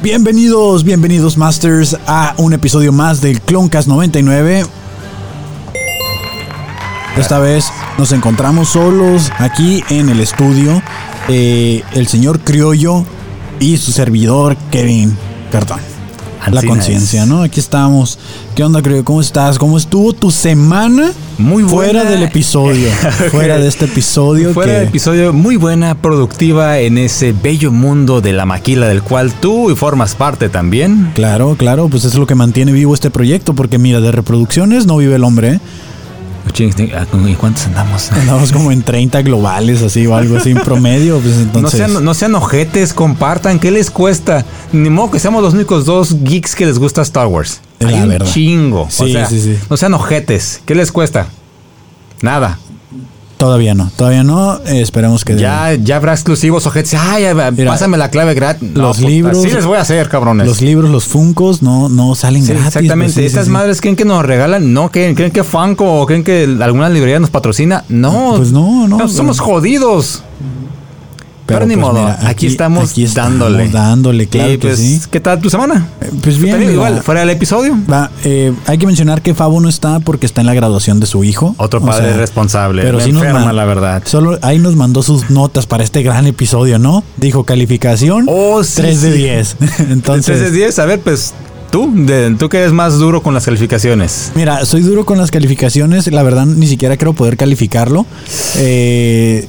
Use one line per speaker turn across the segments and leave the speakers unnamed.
Bienvenidos, bienvenidos Masters a un episodio más del Cloncast 99. Esta vez nos encontramos solos aquí en el estudio. eh, el señor Criollo y su servidor Kevin Cartón. La conciencia. ¿no? Aquí estamos. ¿Qué onda, Criollo? ¿Cómo estás? ¿Cómo estuvo tu semana?
Muy
Fuera
buena.
del episodio. fuera de este episodio.
Fuera
que-
del episodio muy buena, productiva en ese bello mundo de la maquila del cual tú formas parte también.
Claro, claro, pues es lo que mantiene vivo este proyecto, porque mira, de reproducciones no vive el hombre, ¿eh?
¿Y cuántos andamos?
Andamos como en 30 globales, así o algo así en promedio, pues
No
entonces...
sean, no sean ojetes, compartan, ¿qué les cuesta? Ni modo que seamos los únicos dos geeks que les gusta Star Wars.
La
Hay un
verdad.
chingo. o sea,
sí, sí.
No sean ojetes, ¿qué les cuesta? Nada.
Todavía no, todavía no, eh, esperemos que...
Ya, ya habrá exclusivos ojetes. Ay,
Mira,
pásame la clave gratis. No,
los libros-
Sí les voy a hacer, cabrones.
Los libros, los funcos, no, no salen
Sí,
gratis.
exactamente.
pues, sí,
Estas
sí.
madres creen que nos regalan, no, creen, creen que Funko o creen que alguna librería nos patrocina. No,
Pues no, no,
somos jodidos. Pero, ni
pues,
modo,
mira,
aquí, estamos
aquí
dándole.
dándole, claro
Y,
que
pues,
sí.
¿Qué tal tu semana?
Eh, Pues bien, mira,
igual, fuera del episodio.
va, eh, hay que mencionar que Fabo no está porque está en la graduación de su hijo.
Otro
O
padre
sea,
responsable.
Pero sí nos
enferma,
ma-
la verdad.
Solo ahí nos mandó sus notas para este gran episodio, ¿no? Dijo calificación
Oh, sí,
3 de
sí.
10. Entonces,
Entonces, de 10, a ver, pues tú, de, tú que eres más duro con las calificaciones.
Mira, soy duro con las calificaciones. La verdad, ni siquiera creo poder calificarlo. Eh,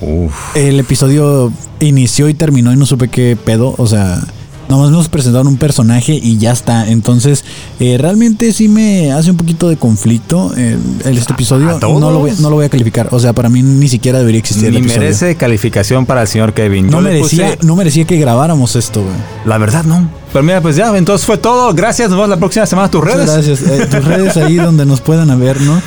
el episodio inició y terminó y no supe qué pedo. O sea, nomás nos presentaron un personaje y ya está. Entonces, eh, realmente sí me hace un poquito de conflicto eh, este episodio.
¿A todos?
No lo, voy, no lo voy a calificar. O sea, para mí ni siquiera debería existir el
Ni
episodio.
merece calificación para el señor Kevin.
no merecía,
puse-
no merecía que grabáramos esto, güey.
La verdad, no. Pero mira, pues ya, entonces fue todo. Gracias. Nos vemos la próxima semana a tus redes.
Muchas gracias. Eh, tus redes ahí donde nos puedan ver, ¿no?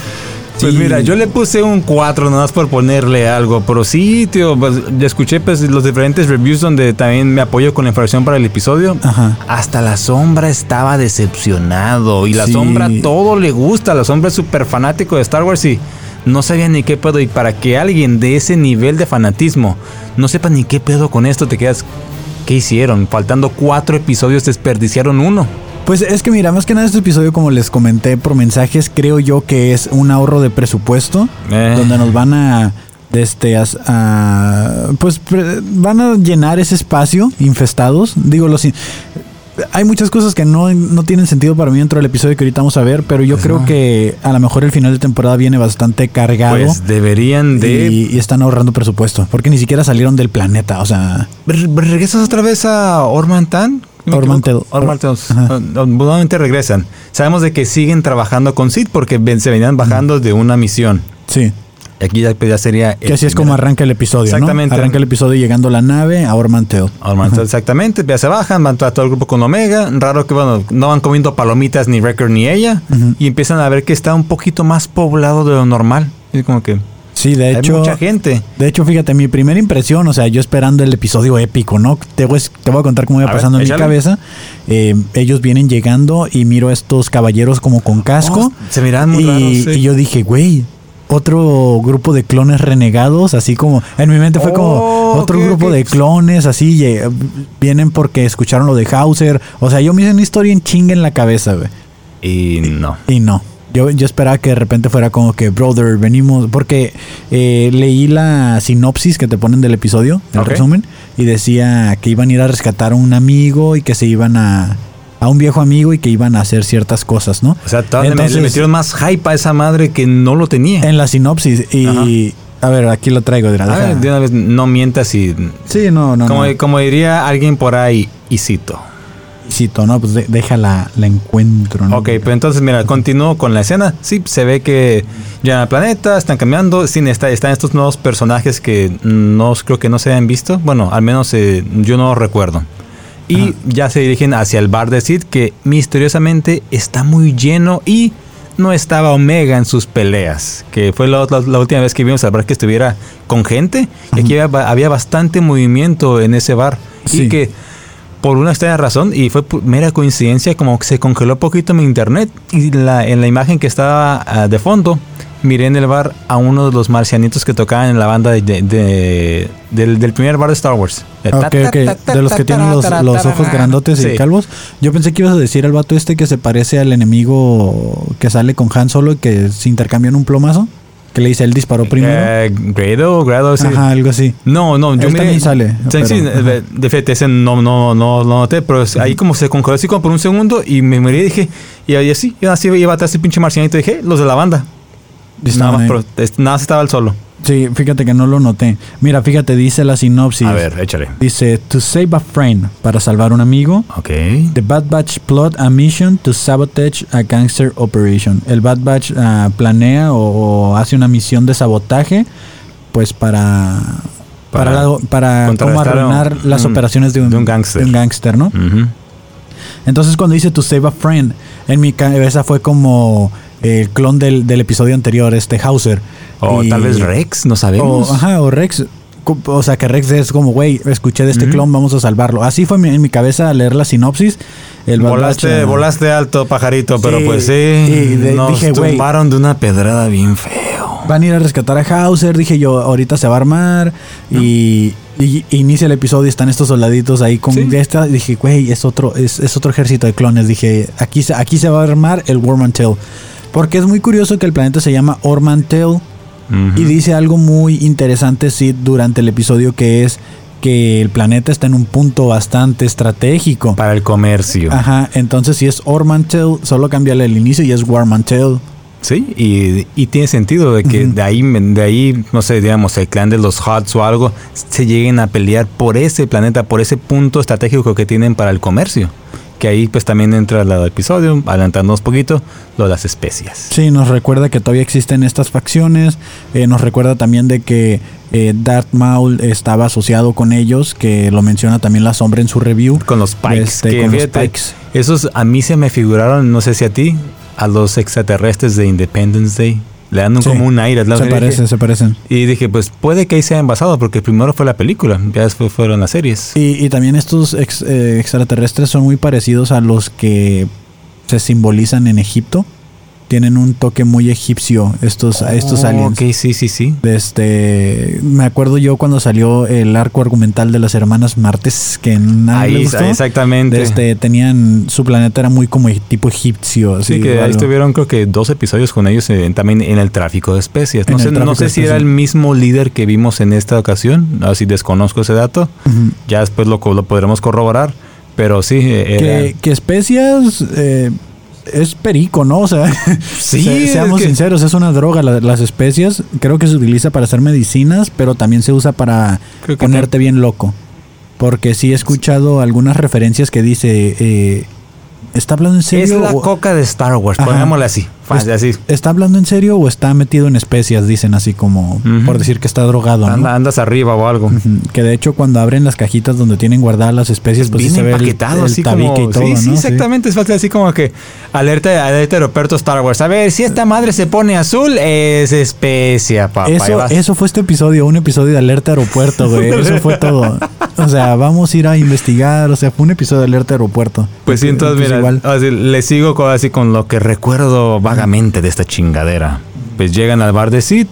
Pues mira, yo le puse un 4 nada más por ponerle algo, pero sí, tío, pues, ya escuché pues los diferentes reviews donde también me apoyo con la información para el episodio.
Ajá.
Hasta la sombra estaba decepcionado y la
Sí.
sombra todo le gusta, la sombra es súper fanático de Star Wars y no sabía ni qué pedo y para que alguien de ese nivel de fanatismo no sepa ni qué pedo con esto te quedas... ¿Qué hicieron? Faltando cuatro episodios desperdiciaron uno.
Pues es que mira, más que nada este episodio, como les comenté por mensajes, creo yo que es un ahorro de presupuesto,
Eh.
donde nos van a, este, a- pues van a llenar ese espacio infestados. Digo, los, hay muchas cosas que no, no tienen sentido para mí dentro del episodio que ahorita vamos a ver, pero yo
Pues
creo
no.
que a lo mejor el final de temporada viene bastante cargado.
Pues deberían de...
y, y están ahorrando presupuesto, porque ni siquiera salieron del planeta, o sea,
Re- ¿Regresas otra vez a Ormantan?
Ormantel.
Ormantel.
Ajá.
Nuevamente regresan. Sabemos de que siguen trabajando con Sid porque ven- se venían bajando de una misión.
sí.
Aquí ya, ya sería.
Que así es como arranca el episodio,
Exactamente.
¿no? Arranca el episodio llegando a la nave a Ormanteo.
Ormantel, exactamente. Ya se bajan, van todo, todo el grupo con Omega. Raro que, bueno, no van comiendo palomitas ni Wrecker ni ella. Y empiezan a ver que está un poquito más poblado de lo normal. Es como que
Sí, de
hay
hecho.
mucha gente.
De hecho, fíjate, mi primera impresión, o sea, yo esperando el episodio épico, ¿no? Te voy, te voy a contar cómo iba
A ver,
pasando en mi cabeza. Eh, ellos vienen llegando y miro a estos caballeros como con casco.
Oh, se miran muy
y,
raros, sí.
y yo dije, güey, otro grupo de clones renegados, así como en mi mente fue como
Oh,
otro grupo de clones, así vienen porque escucharon lo de Hauser. O sea, yo me hice una historia en chinga en la cabeza, güey.
Y no.
Y no. Yo, yo esperaba que de repente fuera como que, brother, venimos. Porque eh, leí la sinopsis que te ponen del episodio, el resumen, y decía que iban a ir a rescatar a un amigo y que se iban a. a un viejo amigo y que iban a hacer ciertas cosas, ¿no?
O sea,
Entonces-
le metieron más hype a esa madre que no lo tenía.
En la sinopsis. Y. A ver, aquí lo traigo, de
A ver, de una vez, no mientas y.
Sí, no, no.
como,
no.
como diría alguien por ahí, y cito.
Cito, no, pues de- déjala, la encuentro, ¿no?
Ok, pues entonces mira, continúo con la escena. Sí, se ve que llegan al planeta, están cambiando. Sí, está, están estos nuevos personajes que no creo que no se hayan visto. Bueno, al menos eh, yo no los recuerdo. Y
Ajá.
ya se dirigen hacia el bar de Sid, que misteriosamente está muy lleno y no estaba Omega en sus peleas. Que fue la, la- la última vez que vimos al bar que estuviera con gente. Y aquí había, había bastante movimiento en ese bar.
Sí.
Y que por una extraña razón, y fue mera coincidencia, como que se congeló poquito mi internet. Y la, en la imagen que estaba ah, de fondo miré en el bar a uno de los marcianitos que tocaban en la banda de, de- de- del, del primer bar de Star Wars.
Ok, ok. De los que tienen los, los ojos grandotes y calvos. Yo pensé que ibas a decir el vato este que se parece al enemigo que sale con Han Solo y que se intercambian un plomazo. Que le dice, él disparó primero.
Eh, Grado, Grado, sí.
Ajá, algo así.
No, no, yo
Él
miré-
también sale,
Sí,
pero-
de, FT ese no, no, no, no noté, pero ahí como se congeló así como por un segundo y me miré y dije, y ahí así, y así iba atrás ese pinche marcianito y dije, los de la banda. Nada más,
eh.
pero es- nada más estaba el solo.
Sí, fíjate que no lo noté. Mira, fíjate, dice la sinopsis.
A ver, échale.
Dice, to save a friend, para salvar un amigo.
Ok.
The Bad Batch plot a mission to sabotage a gangster operation. El Bad Batch ah, planea o, o hace una misión de sabotaje, pues para para
Para
para,
contrarrestar
arruinar
un-
las operaciones de un,
de un gángster.
de un gángster, ¿no?
Ujú.
Entonces cuando dice to save a friend, en mi cabeza fue como el clon del, del episodio anterior, este Hauser.
O
Y-
tal vez Rex, no sabemos.
o, ajá, o Rex. O sea, que Rex es como, güey, escuché de este clon, vamos a salvarlo. Así fue mi- en mi cabeza al leer la sinopsis. El
volaste, volaste alto, pajarito, pero pues sí.
y de-
nos
dije,
tumbaron de una pedrada bien feo.
Van a ir a rescatar a Hauser. Dije yo, ahorita se va a armar. Y, y- inicia el episodio y están estos soldaditos ahí con
Sí.
esta. Dije, güey, es otro, es, es otro ejército de clones. Dije, aquí, se- aquí se va a armar el Wormantel. Porque es muy curioso que el planeta se llama Ormantel. Y dice algo muy interesante, Sid, durante el episodio, que es que el planeta está en un punto bastante estratégico.
Para el comercio.
Ajá, entonces si es Ormantel, solo cambiarle el inicio y es Warmantel.
Sí, y, y tiene sentido de que de ahí, de ahí, no sé, digamos, el clan de los Huts o algo, se lleguen a pelear por ese planeta, por ese punto estratégico que tienen para el comercio. Que ahí pues también entra el episodio, adelantándonos poquito, lo de las especias.
Sí, nos recuerda que todavía existen estas facciones. eh, nos recuerda también de que eh, Darth Maul estaba asociado con ellos, que lo menciona también la sombra en su review.
Con los Pikes.
Este,
que
con los Pikes.
Esos a mí se me figuraron, no sé si a ti, a los extraterrestres de Independence Day. Le dan un-
Sí,
como un aire.
Se parecen, se parecen.
Y dije, pues puede que ahí se hayan basado, porque primero fue la película, ya después fueron las series.
Y, y también estos ex- eh, extraterrestres son muy parecidos a los que se simbolizan en Egipto. Tienen un toque muy egipcio estos, estos
Oh,
aliens.
Ok, sí, sí, sí.
Este, me acuerdo yo cuando salió el arco argumental de las hermanas Martes, que le
Ahí,
gustó.
exactamente.
Este, tenían, su planeta era muy como tipo egipcio.
Sí, que ahí estuvieron creo que dos episodios con ellos eh, también en el tráfico de especies. No
En
sé, no si era el mismo líder que vimos en esta ocasión, así desconozco ese dato. Ya después lo, lo podremos corroborar, pero sí, eh, era-
que, que especias eh, es perico, ¿no? O sea,
Sí,
se-
es
seamos
que-
sinceros, es una droga. la- las especias creo que se utiliza para hacer medicinas, pero también se usa para ponerte bien loco. Porque sí he escuchado algunas referencias que dice, eh, ¿está hablando en serio?
es la
o-
coca de Star Wars,
Ajá.
así, así.
¿Está hablando en serio o está metido en especias? Dicen así como por decir que está drogado, ¿no?
Anda- andas arriba o algo.
Que de hecho cuando abren las cajitas donde tienen guardadas las especies, pues sí
Bien
se ve el,
empaquetado,
el
así
tabique
como.
y todo,
sí, sí,
¿no?
exactamente. Es fácil, así como que alerta, alerta aeropuerto Star Wars. A ver, si esta madre se pone azul, es especia, papá.
Eso, eso fue este episodio, un episodio de alerta aeropuerto, güey. Eso fue todo. O sea, vamos a ir a investigar. O sea, fue un episodio de alerta aeropuerto.
Pues sí, entonces, mira,
igual.
así, le sigo con, así con lo que recuerdo vagamente de esta chingadera. Pues llegan al bar de Sid,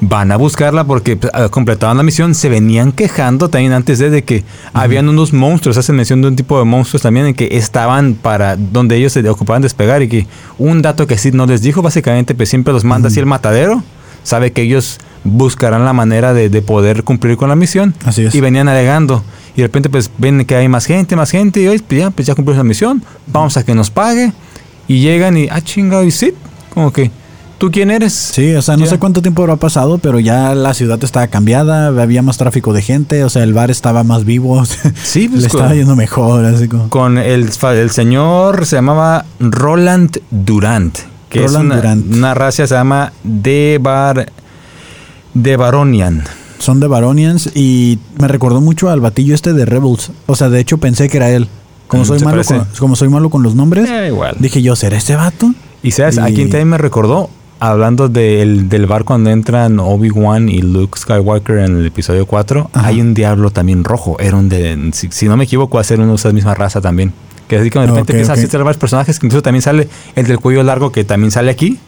van a buscarla porque pues, ah, completaban la misión, se venían quejando también antes de, de que habían unos monstruos, hacen mención de un tipo de monstruos también en que estaban para donde ellos se ocupaban de despegar y que un dato que Sid no les dijo, básicamente pues siempre los manda así el matadero, sabe que ellos buscarán la manera de, de poder cumplir con la misión
Así es.
y venían alegando. Y de repente pues ven que hay más gente, más gente y hoy pues ya, pues ya cumplimos la misión, vamos a que nos pague. Y llegan y, ah, chingado, y Sid, como que, ¿tú quién eres?
Sí, o sea, no
Ya.
sé cuánto tiempo habrá pasado, pero ya la ciudad estaba cambiada, había más tráfico de gente, o sea, el bar estaba más vivo,
Sí, pues
le
con-
estaba yendo mejor, así como.
Con el, señor se llamaba Roland Durant, que es
Roland
una,
Durant.
una raza se llama Debar, Debaronian.
Son de Baronians y me recordó mucho al batillo este de Rebels. O sea, de hecho pensé que era él. Como soy malo con, como soy malo con los nombres,
Eh, igual.
dije yo, ¿será este vato?
Y sabes,
Y-
a también me recordó, hablando del, del bar cuando entran Obi-Wan y Luke Skywalker en el episodio 4,
Ajá.
hay un diablo también rojo. Era un de, si, si no me equivoco, va a ser uno de esa misma raza también. Que así que de repente
Ok,
empiezan
ok.
a varios personajes, que incluso también sale el del cuello largo que también sale aquí.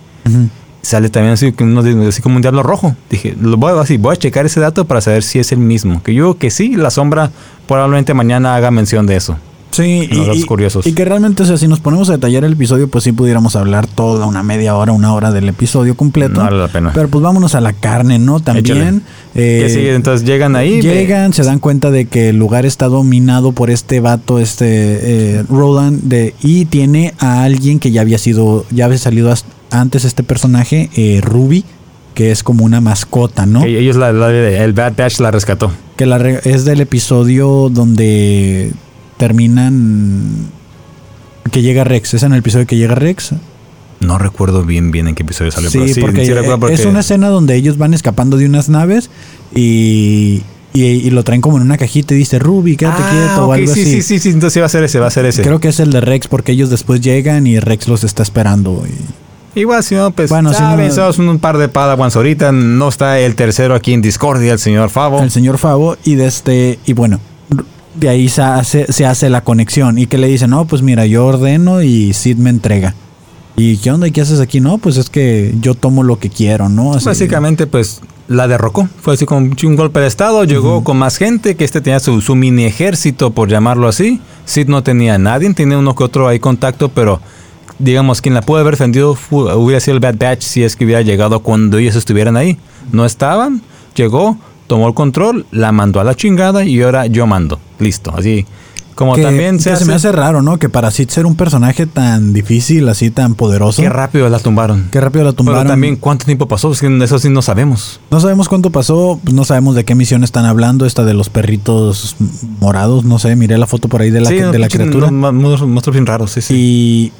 Sale también así, uno de- así como un diablo rojo. Dije, lo voy, así, voy a checar ese dato para saber si es el mismo. Que yo digo que sí, la sombra probablemente mañana haga mención de eso.
Sí,
Los datos curiosos.
y que realmente, o sea, si nos ponemos a detallar el episodio, pues sí pudiéramos hablar toda una media hora, una hora del episodio completo.
No vale la pena.
Pero pues vámonos a la carne, ¿no? También. eh,
¿Qué sigue? Entonces llegan ahí.
Llegan, se dan cuenta de que el lugar está dominado por este vato, este eh, Roland, de, y tiene a alguien que ya había sido, ya había salido antes este personaje, eh, Ruby, que es como una mascota, ¿no?
ellos, la, la- el Bad Batch la rescató.
Que la re- es del episodio donde terminan que llega Rex. Es en el episodio que llega Rex.
No recuerdo bien bien en qué episodio salió.
Sí,
pero
porque,
recuerdo
eh,
porque-
es una escena donde ellos van escapando de unas naves y, y, y lo traen como en una cajita y dice Ruby, quédate
Ah,
quieto o algo
sí,
así.
sí, sí, sí, entonces sí va a ser ese, va a ser ese.
Creo que es el de Rex porque ellos después llegan y Rex los está esperando. y-
Igual, si no, pues,
Bueno, si no-
un par de Padawans ahorita. No está el tercero aquí en Discordia, el señor Favo.
el señor Favo y de este y bueno de ahí se hace, se hace la conexión y que le dice no pues mira yo ordeno y Sid me entrega y qué onda y qué haces aquí no pues es que yo tomo lo que quiero no Así-
Básicamente, pues, la derrocó. Fue así como un golpe de estado. Llegó con más gente, que este tenía su, su mini ejército, por llamarlo así. Sid no tenía a nadie, tenía uno que otro ahí contacto, pero digamos, quien la pudo haber defendido hubiera sido el Bad Batch si es que hubiera llegado cuando ellos estuvieran ahí. No estaban, llegó, tomó el control, la mandó a la chingada y ahora yo mando. Listo, así. Como
que,
también se,
que se me
hace-
hace raro no que para Sid ser un personaje tan difícil así tan poderoso
Qué rápido la tumbaron.
qué rápido la tumbaron
Pero también, ¿cuánto tiempo pasó? Es que eso sí no sabemos.
no sabemos cuánto pasó, pues no sabemos de qué misión están hablando, esta de los perritos morados, no sé, miré la foto por ahí de la,
Sí,
de la
pinches
criatura.
mo- Monstruos, monstruos bien raros, sí, sí.
Y,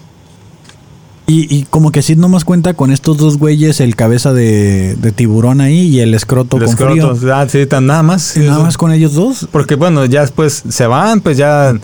y, y como que Sid nomás cuenta con estos dos güeyes, el cabeza de, de tiburón ahí y el escroto
Los
con frío.
crotos, ah, sí, tan nada más.
Nada
eso.
más con ellos dos.
Porque bueno, ya después se van, pues ya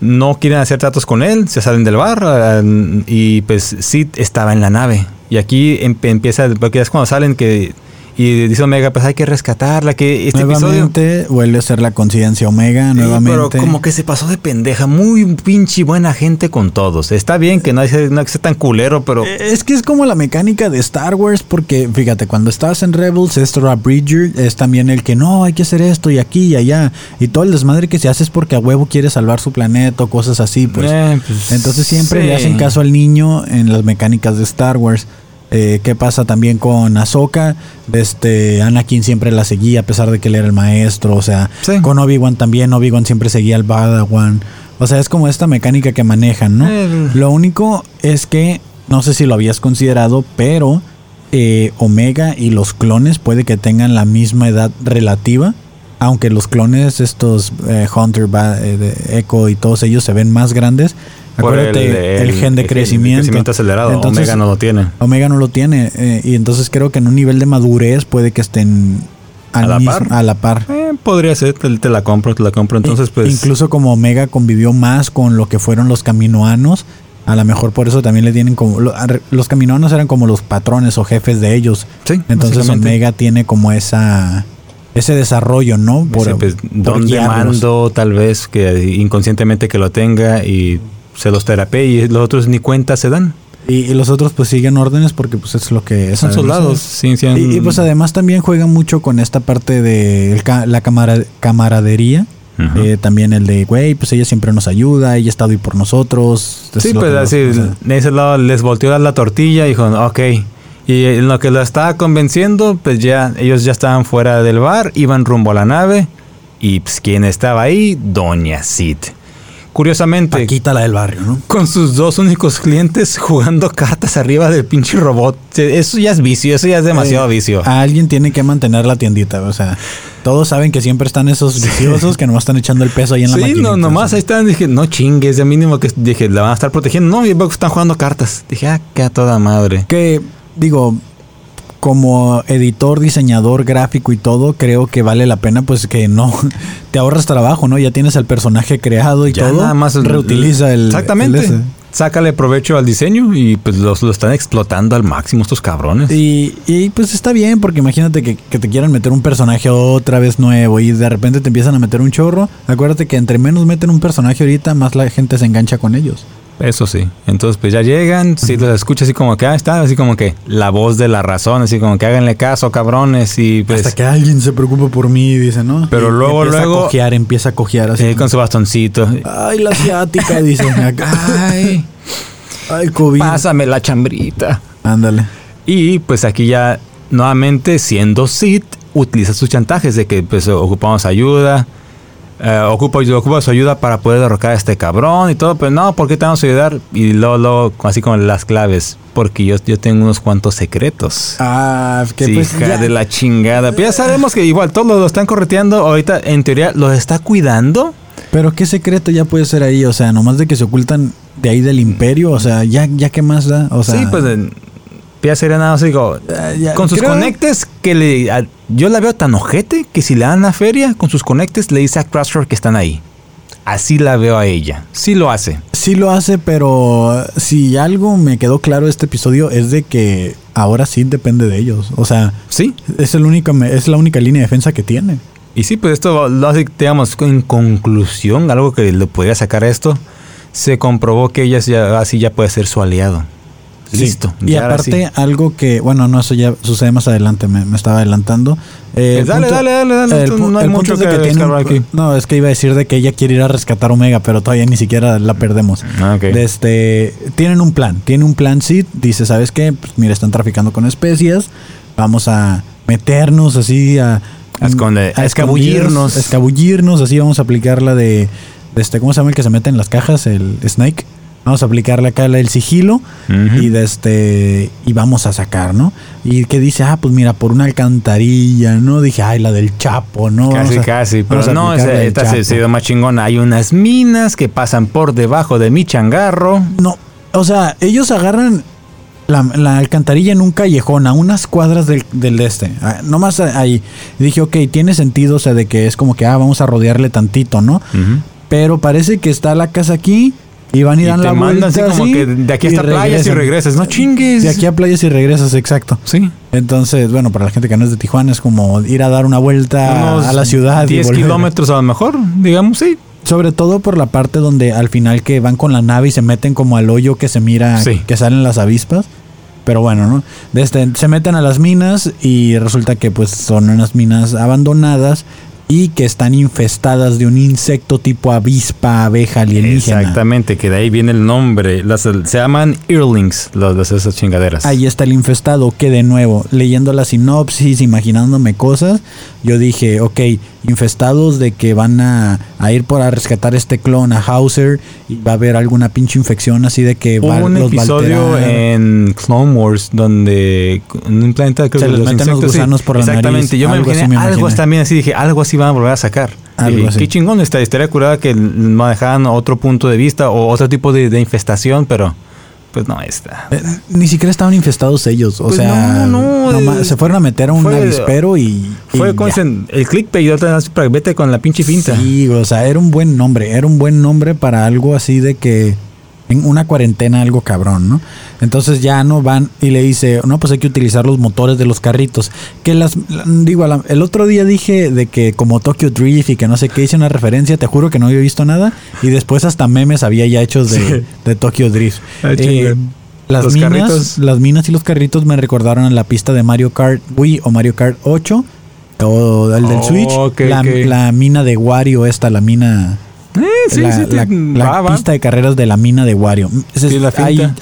no quieren hacer tratos con él, se salen del bar ah, y pues Sid estaba en la nave. Y aquí em- empieza, porque es cuando salen que... Y dice Omega, pues hay que rescatarla, que este episodio...
nuevamente vuelve a ser la conciencia Omega,
Sí,
nuevamente.
Pero como que se pasó de pendeja, muy pinche buena gente con todos. Está bien que no, hay, no hay que ser tan culero, pero...
Eh, Es que es como la mecánica de Star Wars, porque fíjate, cuando estás en Rebels, es Rob Bridger, es también el que no, hay que hacer esto y aquí y allá. Y todo el desmadre que se hace es porque a huevo quiere salvar su planeta o cosas así, pues.
Eh, pues,
Entonces siempre le hacen caso al niño en las mecánicas de Star Wars. Eh, ¿Qué pasa también con Ahsoka? Este, Anakin siempre la seguía a pesar de que él era el maestro. O sea,
Sí.
con Obi-Wan también. Obi-Wan siempre seguía al Padawan. O sea, es como esta mecánica que manejan, ¿no?
Eh.
Lo único es que, no sé si lo habías considerado, pero eh, Omega y los clones puede que tengan la misma edad relativa. Aunque los clones, estos eh, Hunter, Ba- de Echo y todos ellos se ven más grandes.
Por
Acuérdate, el, gen de crecimiento.
crecimiento acelerado.
Entonces,
Omega no lo tiene.
Omega no lo tiene. eh, y entonces creo que en un nivel de madurez puede que estén
¿A la
mismo-
par?
a la par.
Eh, podría ser, te, te la compro, te la compro. Entonces, pues.
Incluso como Omega convivió más con lo que fueron los caminoanos, a lo mejor por eso también le tienen como... Los caminoanos eran como los patrones o jefes de ellos.
Sí,
Entonces. Omega tiene como esa... Ese desarrollo, ¿no?
Ese, pues,
por
don
guiarlos.
mando, tal vez, que inconscientemente que lo tenga y se los terapie y los otros ni cuenta se dan.
Y, y los otros pues siguen órdenes porque pues es lo que
Son soldados. Sí, sí, han-
Y, y, pues además también juegan mucho con esta parte de la camara- camaradería.
Ujú.
Eh, también el de, güey, pues ella siempre nos ayuda, ella ha estado ahí por nosotros.
Sí, pues así,
o sea,
de ese lado les volteó la tortilla y dijo, ok. Y en lo que lo estaba convenciendo, pues ya ellos ya estaban fuera del bar, iban rumbo a la nave. Y pues quien estaba ahí, Doña Sid. Curiosamente,
Paquita la del barrio, ¿no?
con sus dos únicos clientes jugando cartas arriba del pinche robot. Eso ya es vicio, eso ya es demasiado
Eh,
vicio.
A alguien tiene que mantener la tiendita, o sea, todos saben que siempre están esos viciosos que nomás están echando el peso ahí en la
Sí, no, nomás ahí están. Dije, no chingues, de mínimo que dije, la van a estar protegiendo. No, y están jugando cartas. Dije, ah, qué a toda madre.
Que, digo, como editor, diseñador gráfico y todo, creo que vale la pena, pues que no te ahorras trabajo, ¿no? Ya tienes el personaje creado y
Ya
todo.
nada más
reutiliza el.
Exactamente.
el.
Sácale provecho al diseño y pues los, lo están explotando al máximo estos cabrones.
Y, y, pues está bien, porque imagínate que, que te quieran meter un personaje otra vez nuevo y de repente te empiezan a meter un chorro. Acuérdate que entre menos meten un personaje ahorita, más la gente se engancha con ellos.
Eso sí. Entonces, pues ya llegan, si los escucha así como que, ah, está así como que la voz de la razón, así como que háganle caso, cabrones, y pues...
Hasta que alguien se preocupe por mí, dice, ¿no?
Pero
Y
luego,
empieza
luego-
a cojear, empieza a cojear así.
eh, con su bastoncito.
Ay, la asiática, dice.
Ay,
Ay, COVID.
pásame la chambrita.
Ándale.
Y pues aquí ya, nuevamente, siendo Sid, utiliza sus chantajes de que pues ocupamos ayuda. Eh, ocupo, yo ocupo su ayuda para poder derrocar a este cabrón y todo, pero no, ¿por qué te vamos a ayudar? Y luego, luego, así como las claves, porque yo, yo tengo unos cuantos secretos.
Ah, que
Sí,
pues
hija
ya-
de la chingada. Pero ya sabemos que igual todos lo están correteando. Ahorita, en teoría, los está cuidando.
Pero qué secreto ya puede ser ahí, o sea, nomás de que se ocultan de ahí del imperio, o sea, ya, ya qué más da, o sea.
sí, pues sería nada más digo.
eh,
Con sus
creo-
conectes que le. a- yo la veo tan ojete que si le dan la feria, con sus conectes le dice a Crusher que están ahí. Así la veo a ella. Sí lo hace.
Sí lo hace, pero si algo me quedó claro de este episodio es de que ahora sí depende de ellos, o sea,
Sí.
es el único, es la única línea de defensa que tiene.
Y sí, pues esto lo hace, digamos, en conclusión, algo que le podría sacar a esto. Se comprobó que ella ya, así ya puede ser su aliado.
Sí.
Listo.
Y
ya
aparte,
sí.
algo que, bueno, no, eso ya sucede más adelante, me, me estaba adelantando. Eh,
Eh, dale, dale, dale, dale,
el
no hay
el
mucho
punto es de
que
tiene un-
descargar aquí.
No, es que iba a decir de que ella quiere ir a rescatar Omega, pero todavía ni siquiera la perdemos.
Ah,
este, tienen un plan, tiene un plan Sid, dice, ¿sabes qué? Pues mira, están traficando con especias, vamos a meternos así a...
A esconde- a
escabullirnos. a escabullirnos, así vamos a aplicar la de, de este, ¿cómo se llama el que se mete en las cajas? El Snake. Vamos a aplicarle acá del sigilo y de este y vamos a sacar, ¿no? Y que dice, ah, pues mira, por una alcantarilla, ¿no? Dije, ay, la del Chapo, ¿no?
Casi,
Vamos a-
casi. Pero
a
no, esa- esta se, se dio más chingona. Hay unas minas que pasan por debajo de mi changarro.
No, o sea, ellos agarran la, la alcantarilla en un callejón a unas cuadras del, del este, ah, nomás ahí. Y dije, ok, tiene sentido, o sea, de que es como que, ah, vamos a rodearle tantito, ¿no? Pero parece que está la casa aquí y van y
Y
dan
te
la
mandan
vuelta
así como que de aquí hasta playas y regresas. No chingues.
De aquí a playas y regresas, exacto.
Sí.
Entonces, bueno, para la gente que no es de Tijuana es como ir a dar una vuelta
Unos
a la ciudad. y
10
volver.
kilómetros a lo mejor, digamos, sí.
Sobre todo por la parte donde al final que van con la nave y se meten como al hoyo que se mira,
Sí.
que salen las avispas. Pero bueno, ¿no? De este, se meten a las minas y resulta que pues son unas minas abandonadas y que están infestadas de un insecto tipo avispa, abeja alienígena.
Exactamente, que de ahí viene el nombre. Las, se llaman Earlings, los- esas chingaderas.
Ahí está el infestado, que de nuevo, leyendo la sinopsis, imaginándome cosas, yo dije, ok, infestados de que van a, a ir por a rescatar este clon a Hauser y va a haber alguna pinche infección así de que va,
un
los va a
episodio en Clone Wars donde en un planeta creo
Se
que
meten los
sí.
gusanos por la
Exactamente,
nariz,
yo me
algo así
imaginé
me
algo
imaginé.
también así dije, algo así van a volver a sacar.
Algo así.
Qué chingón esta estaría curada que manejaran otro punto de vista o otro tipo de, de infestación, pero pues no está.
Eh, Ni siquiera estaban infestados ellos, o
Pues
sea,
no, no, eh,
se fueron a meter a un
fue-
avispero y...
Fue
y
como
ya.
dicen, el clickbait, otra para- vete con la pinche finta.
Sí, o sea, era un buen nombre, era un buen nombre para algo así de que en una cuarentena algo cabrón, ¿no? Entonces ya no van y le dice, no, pues hay que utilizar los motores de los carritos. Que las, digo, el otro día dije de que como Tokyo Drift y que no sé qué, hice una referencia, te juro que no había visto nada y después hasta memes había ya hechos de,
Sí.
de Tokyo Drift.
Ah,
Eh, las
Los
minas,
carritos.
las minas y los carritos me recordaron a la pista de Mario Kart Wii o Mario Kart 8 o el del
Oh,
Switch, la, la mina de Wario esta, la mina
sí,
la,
sí,
la- pista de carreras de la mina de Wario. Es-
Sí, la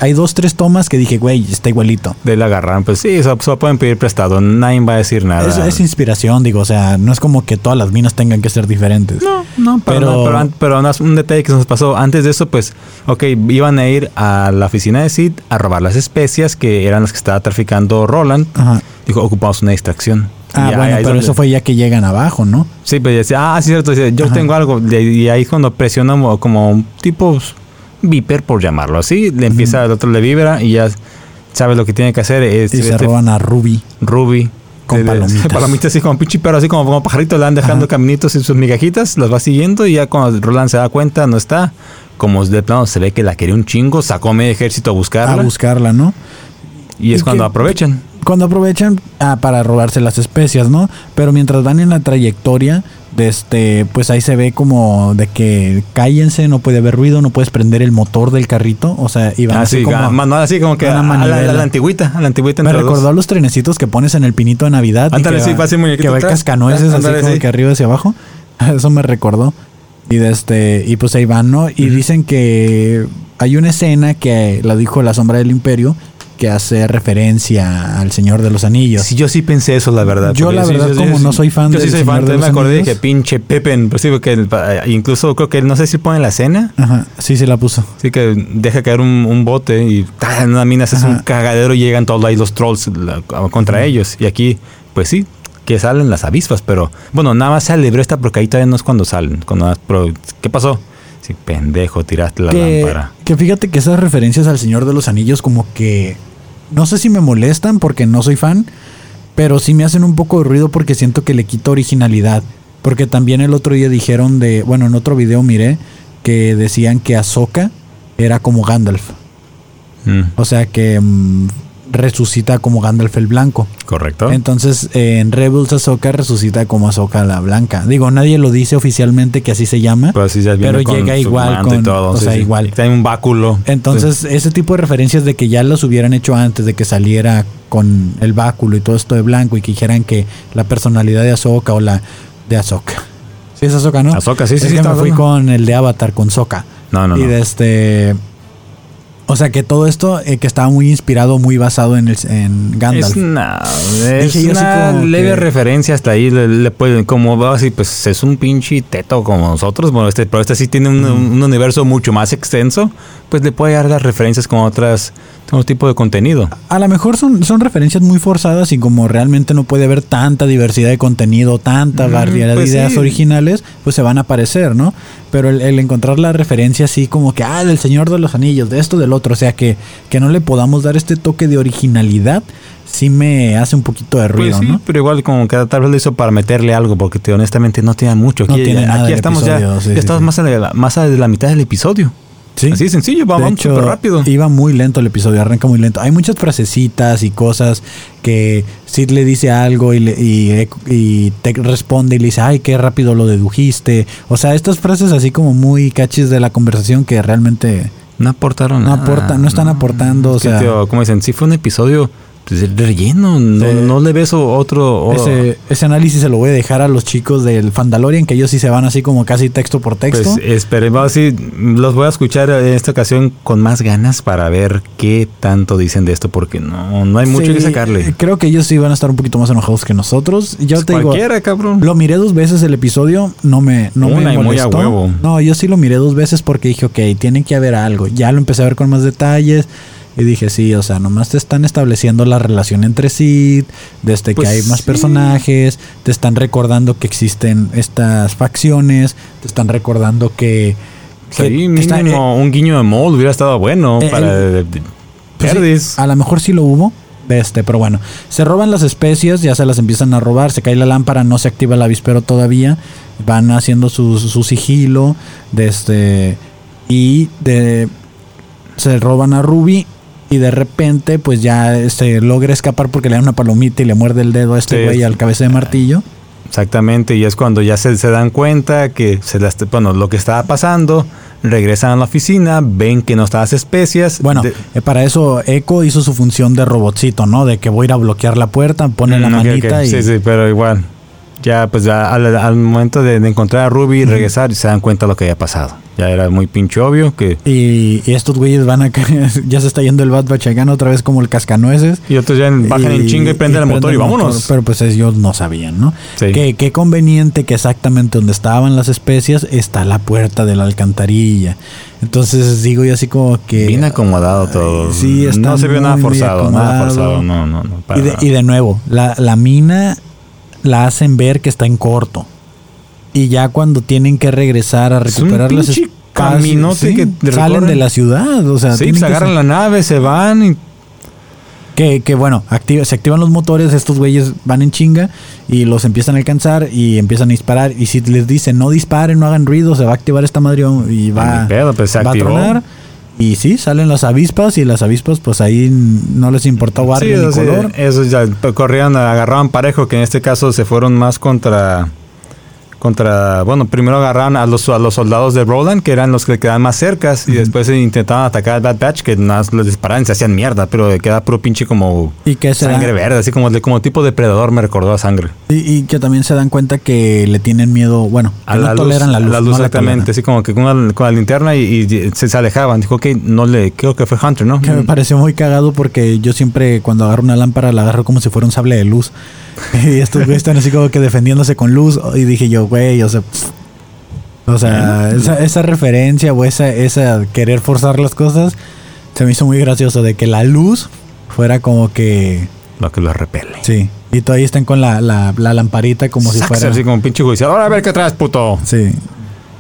hay, dos, tres tomas que dije, güey, está igualito.
De la agarran, pues sí, eso, eso pueden pedir prestado, nadie va a decir nada.
Es, es inspiración, digo, o sea, no es como que todas las minas tengan que ser diferentes.
No, no, pero,
Pero-
pero, an- pero no, un detalle que se nos pasó antes de eso, pues, ok, iban a ir a la oficina de Sid a robar las especias que eran las que estaba traficando Roland.
Ajá.
Dijo, ocupamos una distracción.
Ah,
Y
bueno, pero
donde-
eso fue ya que llegan abajo, ¿no?
Sí, pero decía, ah, sí, cierto, dice, yo
Ajá.
tengo algo. Y ahí es cuando presiona como- un tipo viper, por llamarlo así, le empieza, el otro le vibra y ya sabe lo que tiene que hacer. Es,
Y se
este,
roban a Ruby.
Ruby.
Con
De-
palomitas.
palomitas así como pinche perro, así como, como pajarito, le van dejando
Ajá.
caminitos en sus migajitas, las va siguiendo y ya cuando Roland se da cuenta, no está. Como de plano se ve que la quería un chingo, sacó medio ejército a buscarla.
A buscarla, ¿no?
y es
¿Y
cuando aprovechan.
Cuando aprovechan ah, para robarse las especias, ¿no? Pero mientras van en la trayectoria, de este, pues ahí se ve como de que cállense, no puede haber ruido, no puedes prender el motor del carrito, o sea, y van así
Así,
como
ah, no, así como que a la, a la antigüita, a la antigüita
me recordó a los trenecitos que pones en el pinito de Navidad. y
Ándale,
que
sí,
va-
muñequito
Que va cascanueces así como
sí.
que arriba hacia abajo. Eso me recordó. Y de este, y pues ahí van, ¿no? Y dicen que hay una escena que la dijo la sombra del imperio que hace referencia al Señor de los Anillos.
Sí, yo sí pensé eso, la verdad.
Yo, la
sí,
verdad,
sí,
como
sí,
no soy fan
Yo sí
del
soy
Señor
fan,
de
me
los
acordé de
Anillos.
que pinche Pepen, pues sí, porque el- incluso creo que no sé si pone la escena.
Ajá, sí, sí la puso.
Así que deja caer un, un bote y en una mina se hace un cagadero y llegan todos ahí los trolls la- contra ellos. Y aquí, pues sí, que salen las avispas, pero bueno, nada más se libró esta porque ahí todavía no es cuando salen. Cuando, pero, ¿Qué pasó? Sí, pendejo, tiraste la
que,
lámpara.
que fíjate que esas referencias al Señor de los Anillos como que no sé si me molestan porque no soy fan, pero sí me hacen un poco de ruido porque siento que le quita originalidad. Porque también el otro día dijeron de, bueno, en otro video miré que decían que Ahsoka era como Gandalf.
Mm,
O sea que mm, resucita como Gandalf el blanco.
Correcto.
Entonces eh, en Rebels Ahsoka resucita como Ahsoka la blanca. Digo, nadie lo dice oficialmente que así se llama.
Pero, viene
pero
con
llega igual con-
todo,
o
sí,
sea,
sí.
igual.
En un báculo.
Entonces, ese tipo de referencias de que ya las hubieran hecho antes de que saliera con el báculo y todo esto de blanco y que dijeran que la personalidad de Ahsoka o la de Ahsoka. Sí, es Ahsoka, ¿no?
Ahsoka, sí, sí,
Es
sí,
que me fui con el de Avatar, con Soka.
No, no,
y
no.
de este... O sea, que todo esto eh, que estaba muy inspirado, muy basado en, el, en Gandalf.
Es una, es
Dije yo así
una
como
leve
que-
referencia hasta ahí. Le, le pueden, como va así, pues es un pinche teto como nosotros. Bueno, este, pero este sí tiene un, un universo mucho más extenso. Pues le puede dar las referencias con otras, otro tipo de contenido.
A lo mejor son, son referencias muy forzadas y como realmente no puede haber tanta diversidad de contenido, tanta
Mm,
variedad
pues
de ideas
sí.
originales, pues se van a aparecer, ¿no? Pero el, el encontrar la referencia así como que, ah, del Señor de los Anillos, de esto, del otro, o sea, que, que no le podamos dar este toque de originalidad, sí me hace un poquito de ruido,
Pues sí,
¿no?
pero igual como que tal vez lo hizo para meterle algo, porque te- honestamente no tiene mucho.
No
Aquí,
tiene
aquí
nada
estamos ya,
episodio, sí,
ya
sí,
estamos
sí.
más de la, más de la mitad del episodio.
Sí.
Así de sencillo, vamos súper rápido.
Iba muy lento el episodio, arranca muy lento. Hay muchas frasecitas y cosas que Sid le dice algo y, le- y, y te responde y le dice, ay, qué rápido lo dedujiste. O sea, estas frases así como muy cachis de la conversación que realmente...
No aportaron
No
nada.
aportan- no están aportando, o sea-
tío, como dicen, sí fue un episodio de relleno. No,
Sí.
no le ves otro.
Ese, ese análisis se lo voy a dejar a los chicos del Fandalorian, que ellos sí se van así como casi texto por texto.
pues esperemos así. Los voy a escuchar en esta ocasión con más ganas para ver qué tanto dicen de esto, porque no, no hay mucho
Sí,
que sacarle.
Creo que ellos sí van a estar un poquito más enojados que nosotros. Yo
Pues
te digo,
cualquiera, cabrón.
Lo miré dos veces el episodio, no me, no
Una
me
y muy a
molestó.
huevo.
No, yo sí lo miré dos veces porque dije, ok, tiene que haber algo. Ya lo empecé a ver con más detalles. Y dije, sí, o sea, nomás te están estableciendo la relación entre sí, desde
Pues
que hay más
sí.
personajes, te están recordando que existen estas facciones, te están recordando que... que
Sí,
está-
mínimo un guiño de mold hubiera estado bueno
eh,
para
el- Pues sí, a lo mejor sí lo hubo. Este, pero bueno, se roban las especias, ya se las empiezan a robar, se cae la lámpara, no se activa el avispero todavía, van haciendo su, su sigilo, de este, y de, se roban a Ruby y de repente pues ya se logra escapar porque le da una palomita y le muerde el dedo a este
Sí,
güey al cabeza de martillo.
Exactamente, y es cuando ya se, se dan cuenta que se las, bueno, lo que estaba pasando, regresan a la oficina, ven que no están las especias.
Bueno,
de-
eh, para eso Echo hizo su función de robotcito, ¿no? De que voy a ir a bloquear la puerta, pone la
Mm,
manita y...
Sí, sí, pero igual. Ya, pues ya al, al momento de, de encontrar a Ruby y regresar, y se dan cuenta de lo que había pasado. Ya era muy pinche obvio que...
Y, y estos güeyes van a caer, ya se está yendo el Bat Bachagán otra vez como el cascanueces.
Y otros ya bajan en chinga y prenden el motor y vámonos.
motor, pero pues ellos no sabían, ¿no?
Sí.
Que qué conveniente que exactamente donde estaban las especias está la puerta de la alcantarilla. Entonces digo yo así como que...
Bien acomodado todo.
sí, está
No se vio nada forzado, nada forzado. No, no, no. para
y, de, y de nuevo, la, la mina la hacen ver que está en corto. Y ya cuando tienen que regresar a
Es un
recuperar las espacios,
que
salen
recorren.
de la ciudad. O sea,
sí, se
que
agarran
sa-
la nave, se van y
Que, que bueno, activa, se activan los motores, estos güeyes van en chinga y los empiezan a alcanzar y empiezan a disparar. Y si les dicen no disparen, no hagan ruido, se va a activar esta madre y va,
pedo, pues, se
va a tronar. Y sí, salen las avispas y las avispas pues ahí no les importó barrio
Sí,
ni
sea,
color.
Esos ya corrieron, agarraban parejo, que en este caso se fueron más contra contra, bueno, primero agarraron a los, a los soldados de Roland, que eran los que quedaban más cercas, y después intentaban atacar al Bad Batch, que nada más les disparaban y se hacían mierda, pero queda puro pinche como
Y que
sangre
dan-
verde, así como, de- como tipo depredador me recordó a sangre.
y, y que también se dan cuenta que le tienen miedo, bueno, que
A
no
la
toleran la luz.
la luz
la
exactamente,
toleran.
así como que con la, con la linterna y, y se, se alejaban. Dijo que no le, creo que fue Hunter, ¿no?
Que me pareció muy cagado porque yo siempre cuando agarro una lámpara la agarro como si fuera un sable de luz. Y estos güeyes están así como que defendiéndose con luz. Y dije yo, güey, o sea... pff. O sea, esa, esa referencia o esa, esa querer forzar las cosas se me hizo muy gracioso de que la luz fuera como que...
Lo que los repele.
Sí. Y todavía están con la, la, la lamparita como si fuera...
Así como un pinche judicial. Ahora a ver qué traes, puto.
Sí.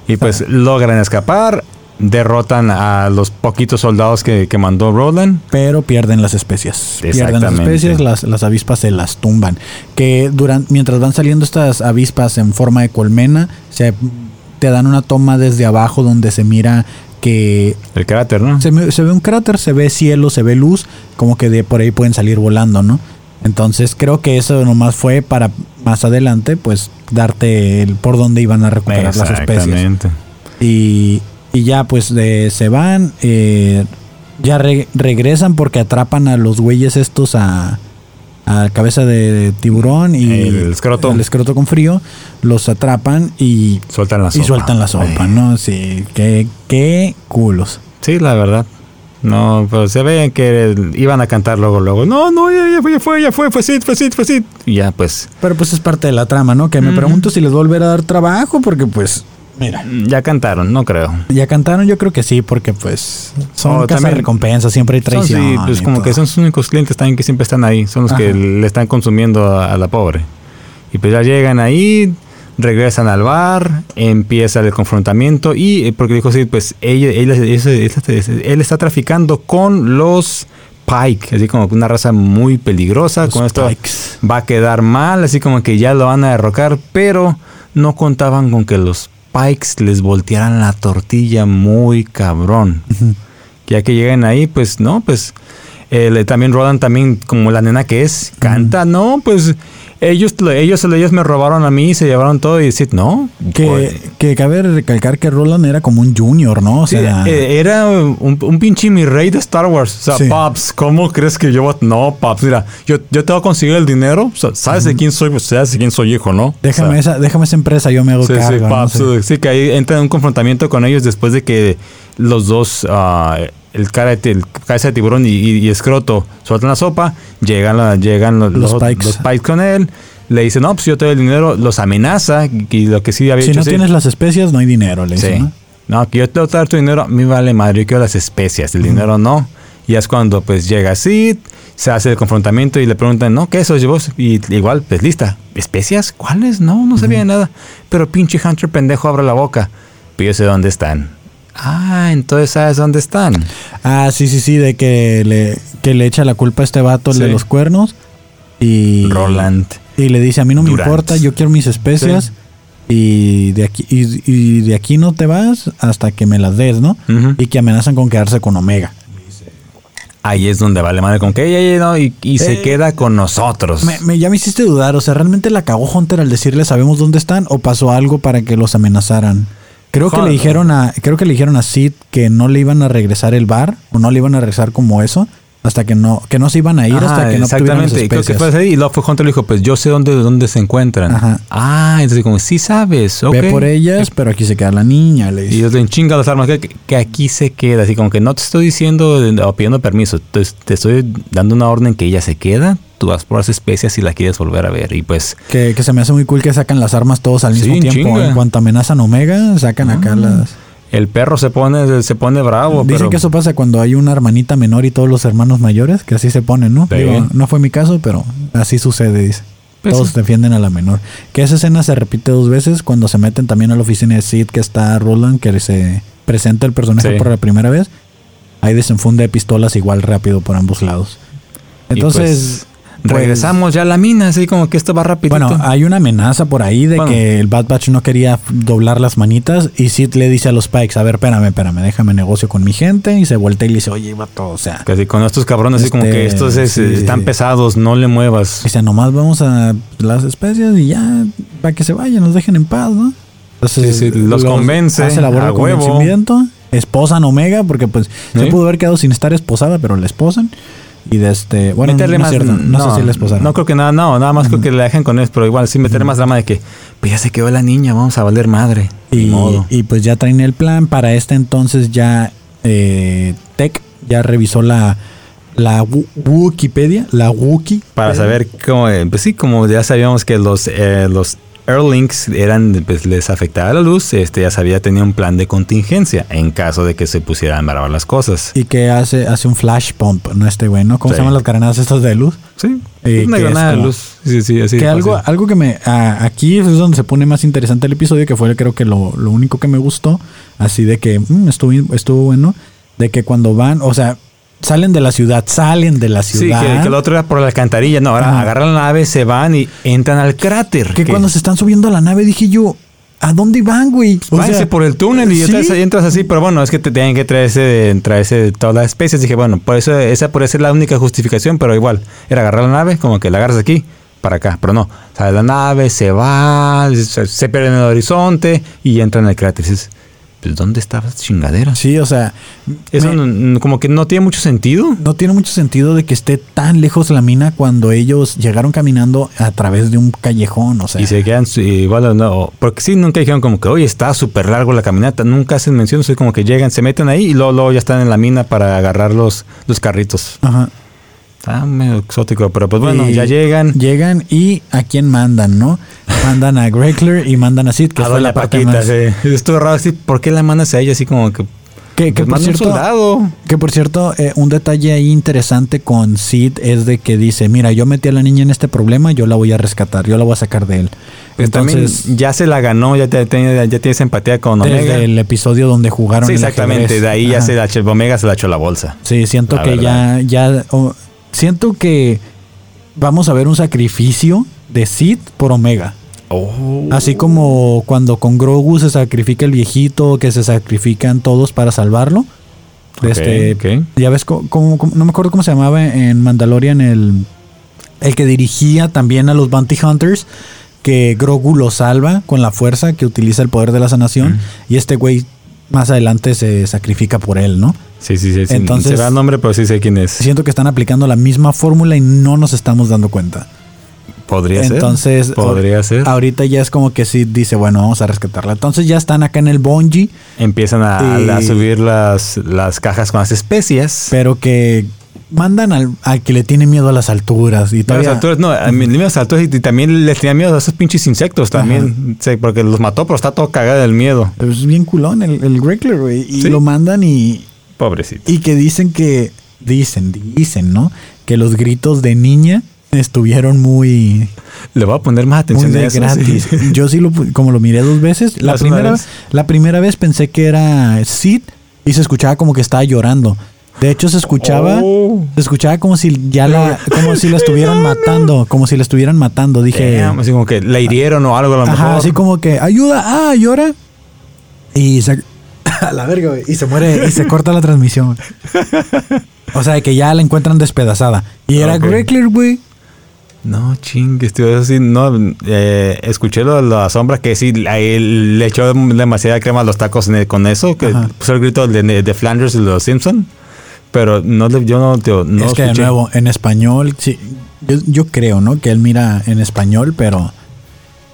Y pues logran escapar, derrotan a los poquitos soldados que, que mandó Roland.
pero pierden las especias. Pierden las especias, las, las avispas se las tumban. Que durante, mientras van saliendo estas avispas en forma de colmena, se, te dan una toma desde abajo donde se mira que
El cráter, ¿no?
se, se ve un cráter, se ve cielo, se ve luz, como que de por ahí pueden salir volando, ¿no? Entonces creo que eso nomás fue para más adelante, pues darte el por dónde iban a recuperar las especies.
Exactamente.
Y, y ya pues de- se van, eh, ya re- regresan porque atrapan a los güeyes estos a, a cabeza de tiburón y
El escroto.
el escroto con frío, los atrapan y,
Sueltan la
y
sopa.
sueltan la sopa,
Ay.
¿no? Sí, qué, qué culos.
Sí, la verdad. No, pues se ve que iban a cantar luego, luego. No, no, ya, ya fue, ya fue, ya fue, fue Sid, fue Sid, fue Sid. Y ya, pues,
Pero pues es parte de la trama, ¿no? Que me pregunto si les va a volver a dar trabajo porque pues, mira.
ya cantaron, no creo.
Ya cantaron, yo creo que sí, porque pues son
Oh, también-
recompensas, siempre hay
Son,
traición.
sí, pues como
todo.
que son sus únicos clientes también que siempre están ahí. Son los que le están consumiendo a, a la pobre. Y pues ya llegan ahí, regresan al bar, empieza el confrontamiento y eh, porque dijo sí, pues ella, ella- él está traficando con los Pike, así como una raza muy peligrosa.
Los
con esto
Pikes.
va a quedar mal, así como que ya lo van a derrocar, pero no contaban con que los Pikes les voltearan la tortilla muy cabrón. Ya que llegan ahí, pues no, pues eh, también Rodan también como la nena que es, canta, no, pues ellos, ellos, ellos me robaron a mí, se llevaron todo y decir, no,
Que, que cabe recalcar que Roland era como un junior, ¿no? O sea,
eh, era un, un pinche mi rey de Star Wars. O sea,
Sí.
Pops, ¿cómo crees que yo voy a- No, Pops, mira, yo, yo te voy a conseguir el dinero. O sea, ¿Sabes de quién soy? Pues sabes de quién soy hijo, ¿no?
déjame,
O sea,
esa, déjame esa empresa, yo me hago
Sí, sí,
cargo. ¿no? Sí.
eh, sí, que ahí entra en un confrontamiento con ellos después de que los dos, ah, el cara de, el cabeza de tiburón y, y- y escroto sueltan la sopa, llegan, la- llegan los,
Los
los,
Pikes.
los Pikes con él, le dicen, no, pues yo te doy el dinero, los amenaza, y lo que sí había
Si
hecho
no
sí.
tienes las especias, no hay dinero, le
Sí.
dicen, ¿no?
No, que yo te voy a dar tu dinero, a mí vale madre, yo quiero las especias, el dinero no. Y es cuando pues llega Sid, se hace el confrontamiento y le preguntan, no, ¿qué es eso? vos? Y igual, pues lista, ¿especias? ¿Cuáles? No, no sabía de nada. Pero pinche Hunter pendejo abre la boca. Pero yo sé dónde están. Ah, entonces sabes dónde están.
Ah, sí, sí, sí, de que le, que le echa la culpa a este vato, el de los cuernos. Y,
Roland.
y le dice, a mí no me importa, yo quiero mis especias. Y de aquí y, y de aquí no te vas hasta que me las des, ¿no? Y que amenazan con quedarse con Omega.
Ahí es donde vale madre con que ella ella, no, y, y se
Eh,
queda con nosotros.
Me, me- ya me hiciste dudar, o sea, ¿realmente la cagó Hunter al decirle sabemos dónde están o pasó algo para que los amenazaran? Creo que le dijeron a creo que le dijeron a Sid que no le iban a regresar el bar o no le iban a regresar como eso hasta que no que no se iban a ir hasta que no
exactamente. Creo que fue así. Y luego fue Hunter le dijo, pues yo sé dónde, dónde se encuentran.
Ajá.
Ah, entonces como, sí sabes, ok.
Ve por ellas, pero aquí se queda la niña, le
Y ellos le chinga las armas, que, que aquí se queda. Así como que no te estoy diciendo o pidiendo permiso. Te, te estoy dando una orden que ella se queda. Tú vas por las especias y la quieres volver a ver. Y pues,
Que, que se me hace muy cool que sacan las armas todos al
Sí,
mismo tiempo.
chinga.
En cuanto amenazan Omega, sacan acá
Ah,
las.
El perro se pone, se pone bravo.
Dicen
pero
que eso pasa cuando hay una hermanita menor y todos los hermanos mayores, que así se ponen, ¿no?
Sí.
Digo, no fue mi caso, pero así sucede, dice.
Pues
todos
sí.
defienden a la menor. Que esa escena se repite dos veces cuando se meten también a la oficina de Sid, que está Roland, que se presenta el personaje
Sí.
por la primera vez. Ahí desenfunde pistolas igual rápido por ambos lados.
Y
Entonces,
regresamos ya a la mina, así como que esto va rapidito.
Bueno, hay una amenaza por ahí de
Bueno.
que el Bad Batch no quería doblar las manitas y Sid le dice a los Pikes, a ver, espérame, espérame, déjame negocio con mi gente y se voltea y le dice, oye, vato, o sea,
Casi con estos cabrones, así como
Este,
que estos es-
sí,
están
sí.
pesados, no le muevas.
dice, nomás vamos a las especias y ya, para que se vayan, nos dejen en paz, ¿no? Entonces,
Sí, los convence,
Hace labor
a
de
huevo.
convencimiento, esposan Omega, porque pues se pudo haber quedado sin estar esposada, pero la esposan. Y de este, bueno,
meterle
no,
más.
cierto, no, sé si la esposaron.
No creo que nada, no, nada más creo que la dejan con eso, pero igual sí meterle más drama de que, pues ya se quedó la niña, vamos a valer madre.
Y,
modo.
y pues ya traen el plan. Para este entonces ya eh, Tech ya revisó la, la Wikipedia, la Wookie.
Para saber cómo, eh, pues sí, como ya sabíamos que los, eh, los Airlinks eran, pues les afectaba la luz, este ya sabía, tenía un plan de contingencia en caso de que se pusieran bravas las cosas.
Y que hace, hace un flash pump, ¿no? Este güey, ¿no? ¿Cómo
Sí.
se llaman las granadas estas de luz?
Sí,
Eh,
una
que
granada de luz. Sí, sí, así.
que algo, algo que me. aquí es donde se pone más interesante el episodio, que fue creo que lo, lo único que me gustó. Así de que mm, estuvo, estuvo bueno. De que cuando van, o sea, salen de la ciudad, salen de la
Sí,
ciudad.
que, que el otro era por la alcantarilla. No, ahora
Ajá.
agarran la nave, se van y entran al cráter.
que cuando se están subiendo a la nave dije yo, ¿a dónde van, güey? O
Váyanse
sea,
por el túnel y
sí.
entras, entras así, pero bueno, es que te tienen que traerse, traerse todas las especies. Dije, bueno, por eso esa puede ser la única justificación, pero igual, era agarrar la nave, como que la agarras aquí, para acá, pero no, sale la nave, se va, se, se pierde en el horizonte y entra en el cráter. Dices, pues, ¿dónde estaban las chingaderas?
Sí, o sea,
Eso
me-
como que no tiene mucho sentido.
no tiene mucho sentido de que esté tan lejos la mina cuando ellos llegaron caminando a través de un callejón, o sea.
Y se quedan su- igual, no, porque sí, nunca dijeron como que, oye, está súper largo la caminata. Nunca hacen mención, soy como que llegan, se meten ahí y luego, luego ya están en la mina para agarrar los, los carritos.
Ajá.
Está medio exótico, pero pues bueno,
Y
ya llegan.
Llegan y a quién mandan, ¿no? Mandan a Gregler y mandan a Sid, que
a
fue la parte
Paquita,
más.
sí. Estuvo raro así, ¿por qué la mandas a ella así como que...
Que, que
pues,
por cierto, que por cierto, eh, un detalle ahí interesante con Sid es de que dice, mira, yo metí a la niña en este problema, yo la voy a rescatar, yo la voy a sacar de él.
Pues
Entonces,
también ya se la ganó, ya, te- te- ya tienes empatía con Omega.
desde el episodio donde jugaron
Sí, exactamente, de ahí ya se la Omega se la echó la bolsa.
Sí, siento
La
que ya, ya, oh, siento que vamos a ver un sacrificio de Sid por Omega.
Oh.
Así como cuando con Grogu se sacrifica el viejito, que se sacrifican todos para salvarlo. Este. Ya ves, cómo- cómo- no me acuerdo cómo se llamaba en Mandalorian el, el que dirigía también a los Bounty Hunters, que Grogu lo salva con la fuerza, que utiliza el poder de la sanación, y este güey más adelante se sacrifica por él, ¿no?
Sí, sí, sí.
Entonces-
se da el nombre, pero sí sé quién es.
Siento que están aplicando la misma fórmula y no nos estamos dando cuenta.
Podría ser.
Entonces,
Podría ser.
Ahorita ya es como que sí dice, bueno, vamos a rescatarla. Entonces ya están acá en el Bonji,
Empiezan a,
Y-
a subir las, las cajas con las especias.
pero que mandan al, al que le tiene miedo a las alturas. Y
A las
todavía,
alturas, no, a mí, a las alturas y, y también les tenía miedo a esos pinches insectos también. Sí, porque los mató, pero está todo cagado del miedo.
Pero es bien culón el, el güey. Y
Sí.
lo mandan y,
Pobrecito.
y que dicen que, dicen, dicen, ¿no? Que los gritos de niña estuvieron muy,
Le voy a poner más atención
de
eso.
gratis.
sí.
Yo sí lo, como lo miré dos veces, la primera,
vez.
la primera vez pensé que era Sid y se escuchaba como que estaba llorando. De hecho, se escuchaba,
Oh.
se escuchaba como si ya la, como si la estuvieran matando, como si la estuvieran matando. Dije,
Damn, así como que la hirieron o algo a lo mejor.
ajá, así como que ayuda, ah, llora. Y se, a la verga, güey, y se muere y se corta la transmisión. O sea, que ya la encuentran despedazada. Y era
Ok.
Gregler, güey.
No, chingues, tío, eso sí, no, eh, escuché lo de la sombra que sí, ahí le echó demasiada crema a los tacos con eso, que
Ajá.
puso el grito de, de Flanders y los Simpson, pero no, yo no, tío, no
es que de nuevo, en español, sí, yo, yo creo, ¿no? Que él mira en español, pero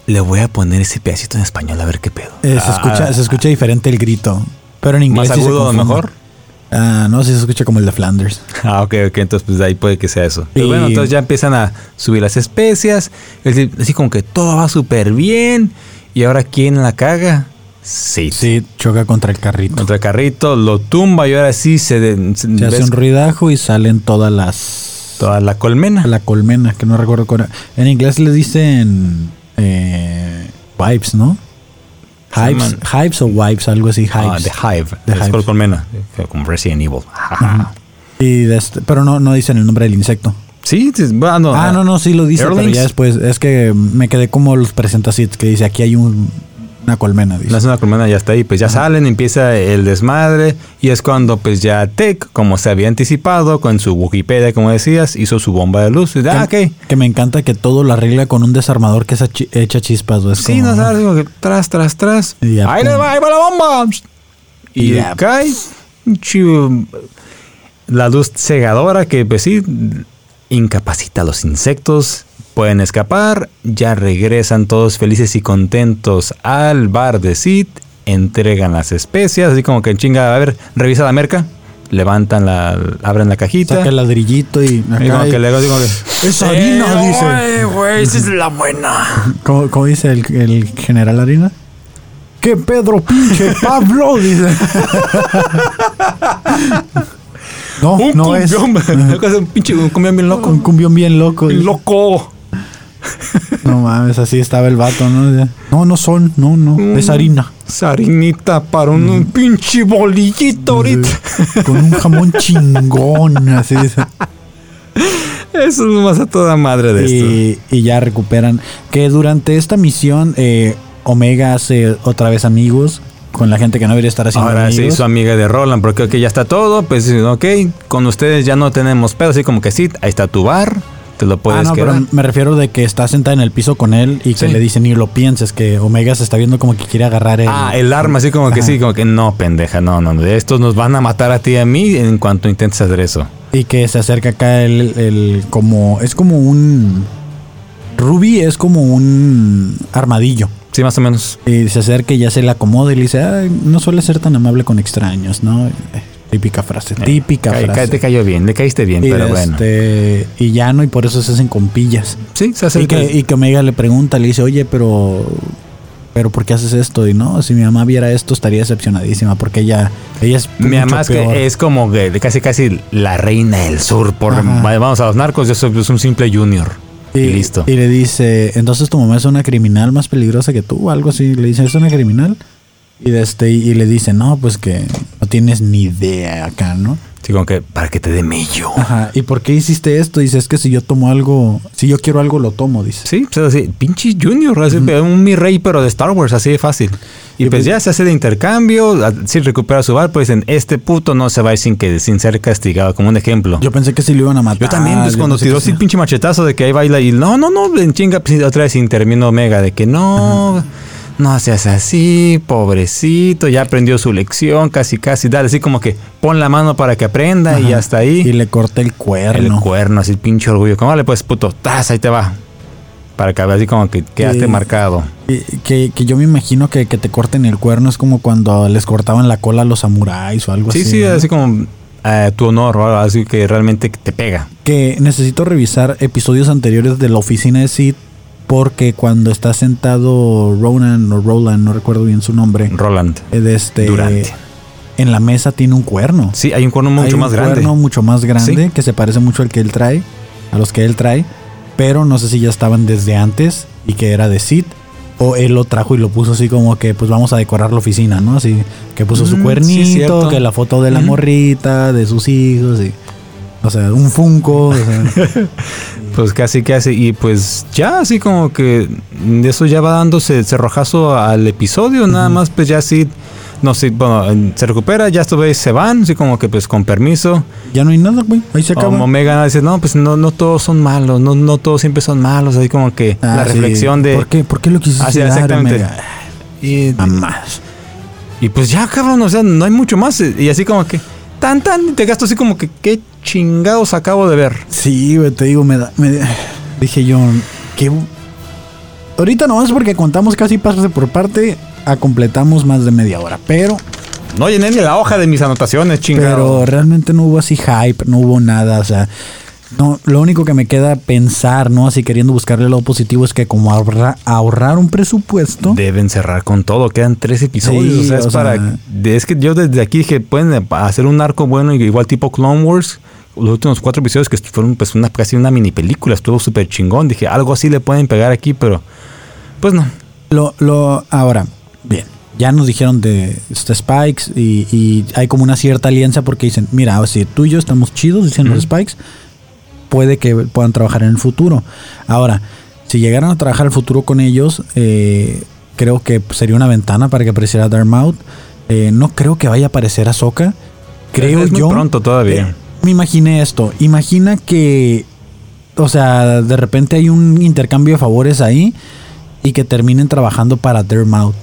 Le voy a poner ese pedacito en español a ver qué pedo.
eh, se,
Ah,
escucha, se escucha diferente el grito. Pero en inglés
Más
sí
agudo, a lo mejor.
Ah, no, sí se escucha como el de Flanders.
Ah, ok, ok, entonces pues de ahí puede que sea eso. Pero
Y-
bueno, entonces ya empiezan a subir las especias, es decir, así como que todo va súper bien, y ahora ¿quién la caga? Sí.
Sí, choca contra el carrito.
Contra el carrito, lo tumba y ahora sí se, de- se-
Se hace un ruidajo y salen todas las...
toda la colmena.
La colmena, que no recuerdo. En inglés le dicen eh, vibes, ¿no? Hives, hives o vibes, algo así, hives.
Ah, The Hive.
The
es
Hive.
col- colmena. Como Resident Evil.
Ajá. Y este- pero no, no dicen el nombre del insecto.
Sí, bueno.
Ah, no, no, sí lo dice, pero ya después. Es que me quedé como los presenta así, que dice aquí hay un, una colmena. Dice.
No es una colmena, ya está ahí. Pues ya salen, empieza el desmadre. Y es cuando, pues ya Tech, como se había anticipado, con su Wikipedia, como decías, hizo su bomba de luz. Y, ah, ok.
Que me encanta que todo lo arregla con un desarmador que se echa chispas.
Sí,
como-
no sabes, como que tras, tras, tras.
Y ya,
ahí va, ahí va la bomba. Y,
ya.
cae. La luz cegadora que, pues sí, incapacita a los insectos. Pueden escapar. Ya regresan todos felices y contentos al bar de Sid. Entregan las especias. Así como que chinga, a ver, revisa la merca. Levantan la, abren la cajita.
Saca el ladrillito y
y
acá
como
y-
que luego digo que,
Es harina, dice.
"Eh, güey, esa es la buena.
¿Cómo, cómo dice el, el general Harina? ¡Que Pedro pinche Pablo! Dice. no,
Un
no es.
cumbión, cosa, un pinche un cumbión bien loco.
Un cumbión bien loco.
Bien
dice.
loco.
No mames, así estaba el vato, ¿no? No, no son, no, no. Es
Mm.
harina.
Sarinita para un, un pinche bolillito ahorita.
Con un jamón chingón, así.
Eso es más a toda madre de esto.
Y, y ya recuperan. Que durante esta misión, eh, Omega hace otra vez amigos con la gente que no debería estar haciendo
Ahora se
amigos.
hizo amiga de Roland, porque ok, ya está todo. Pues ok, con ustedes ya no tenemos pedo. Así como que sí, ahí está tu bar. Te lo
Ah,
puedes
no,
quedar.
pero me refiero de que está sentada en el piso con él y que
Sí.
le dice ni lo pienses, que Omega se está viendo como que quiere agarrar el...
Ah, el arma, así como que
Ajá.
sí, como que no, pendeja, no, no. Estos nos van a matar a ti y a mí en cuanto intentes hacer eso.
Y que se acerca acá el, el como... Es como un... Ruby es como un armadillo.
Sí, más o menos.
Y se acerca y ya se le acomoda y le dice, Ay, no suele ser tan amable con extraños, ¿no? Eh, típica frase, típica
Ca- ca-
frase.
te cayó bien, le caíste bien,
y,
pero bueno.
este, y ya no, y por eso se hacen compillas.
Sí, se
Y
acerca.
que, y que Omega le pregunta, le dice, oye, pero... Pero ¿por qué haces esto? Y no, si mi mamá viera esto estaría decepcionadísima porque ella, ella es
Mi
mucho
mamá es,
peor.
que es como que casi casi la reina del sur. Por,
Ajá.
vamos a los narcos, yo soy pues, un simple junior. Y, listo.
Y le dice, entonces tu mamá es una criminal más peligrosa que tú, o algo así. Le dice, ¿es una criminal? Y, de este, y le dice, no, pues que tienes ni idea acá, ¿no?
Así como que para que te dé mello.
Ajá. ¿Y por qué hiciste esto? Dice, es que si yo tomo algo, si yo quiero algo, lo tomo, dice.
Sí, pues así, pinche junior, así, un mi rey, pero de Star Wars, así de fácil. Y,
Y
pues
pues-
ya se hace de intercambio, sí recupera su bar, pues dicen, este puto no se va sin, que, sin ser castigado, como un ejemplo.
Yo pensé que sí lo iban a matar.
Yo también, pues
yo
cuando
pensé
tiró así
sí.
pinche machetazo de que ahí baila y no, no, no, en chinga, pues otra vez intervino Omega de que no, no seas así, pobrecito, ya aprendió su lección, casi, casi, dale, así como que pon la mano para que aprenda y hasta ahí.
Y le corta el cuerno.
El cuerno, así pinche orgullo. Como vale, pues puto, tas, ahí te va. Para que así como que quedaste
Sí.
marcado.
Que, que yo me imagino que, que te corten el cuerno es como cuando les cortaban la cola a los samuráis o algo
Sí,
así.
sí,
¿no?
así como eh, tu honor o algo así que realmente te pega.
Que necesito revisar episodios anteriores de la oficina de Sid porque cuando está sentado Ronan o Roland, no recuerdo bien su nombre,
Roland.
de este,
Durante.
en la mesa tiene un cuerno.
Sí, hay un cuerno
Hay
mucho
un
más grande.
cuerno mucho más grande
Sí.
que se parece mucho al que él trae, a los que él trae, pero no sé si ya estaban desde antes y que era de Sid o él lo trajo y lo puso así como que pues vamos a decorar la oficina, ¿no? Así que puso su
Mm,
cuernito, que la foto de la morrita, de sus hijos y o sea, un funko, o sea,
Pues casi, casi. Y pues ya así como que eso ya va dándose cerrojazo al episodio. Nada más pues ya sí. No sé, bueno, se recupera, ya estos güeyes se van, así como que pues con permiso.
ya no hay nada, güey, ahí se acaba.
Como Omega dice, no, pues no, no todos son malos, no, no todos siempre son malos. Así como que
Ah,
la
sí.
reflexión de...
¿Por qué? ¿Por qué lo quisiste
Ah, sí,
dar,
exactamente.
Omega?
Y,
Mamás.
y pues ya, cabrón, o sea, no hay mucho más. Y así como que, tan, tan, y te gasto así como que, qué chingados acabo de ver.
Sí, güey, te digo, me da, me dije yo, que ahorita nomás porque contamos casi parte por parte, a completamos más de media hora, pero
No llené ni la hoja de mis anotaciones, chingado.
pero realmente no hubo así hype, no hubo nada, o sea, no, lo único que me queda pensar, ¿no? Así queriendo buscarle lo positivo es que como ahorra- ahorrar un presupuesto,
Deben cerrar con todo, quedan tres episodios.
Sí,
o sea, es
o
para. es que yo desde aquí dije, pueden hacer un arco bueno, igual tipo Clone Wars. Los últimos cuatro episodios que fueron pues una, casi una mini película, estuvo súper chingón. Dije, algo así le pueden pegar aquí, pero pues no.
Lo, lo, ahora, bien, ya nos dijeron de este Spikes y, y hay como una cierta alianza porque dicen, mira, si tú y yo estamos chidos, dicen los. Spikes, puede que puedan trabajar en el futuro. Ahora, si llegaran a trabajar el futuro con ellos, eh, creo que sería una ventana para que apareciera Darmouth. Eh, no creo que vaya a aparecer Ahsoka. Creo
es muy
yo.
pronto todavía.
Eh, me imaginé esto. Imagina que, o sea, de repente hay un intercambio de favores ahí y que terminen trabajando para Darmouth.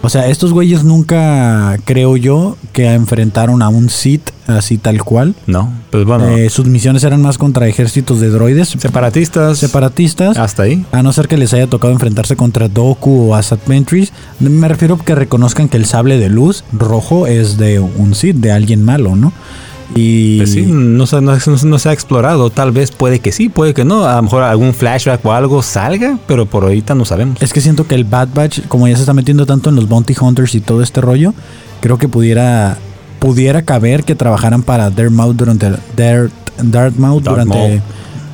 O sea, estos güeyes nunca, creo yo, que enfrentaron a un Sith así tal cual.
No, pues bueno.
Eh, sus misiones eran más contra ejércitos de droides.
separatistas.
Separatistas.
Hasta ahí.
A no ser que les haya tocado enfrentarse contra Doku o Asad Ventress. Me refiero a que reconozcan que el sable de luz rojo es de un Sith, de alguien malo, ¿no? Y
Pues sí, no, se- no, no- no se ha explorado. Tal vez puede que sí, puede que no. A lo mejor algún flashback o algo salga, pero por ahorita no sabemos.
es que siento que el Bad Batch, como ya se está metiendo tanto en los Bounty Hunters y todo este rollo, creo que pudiera pudiera caber que trabajaran para Dartmouth durante Dartmouth durante
Dartmouth.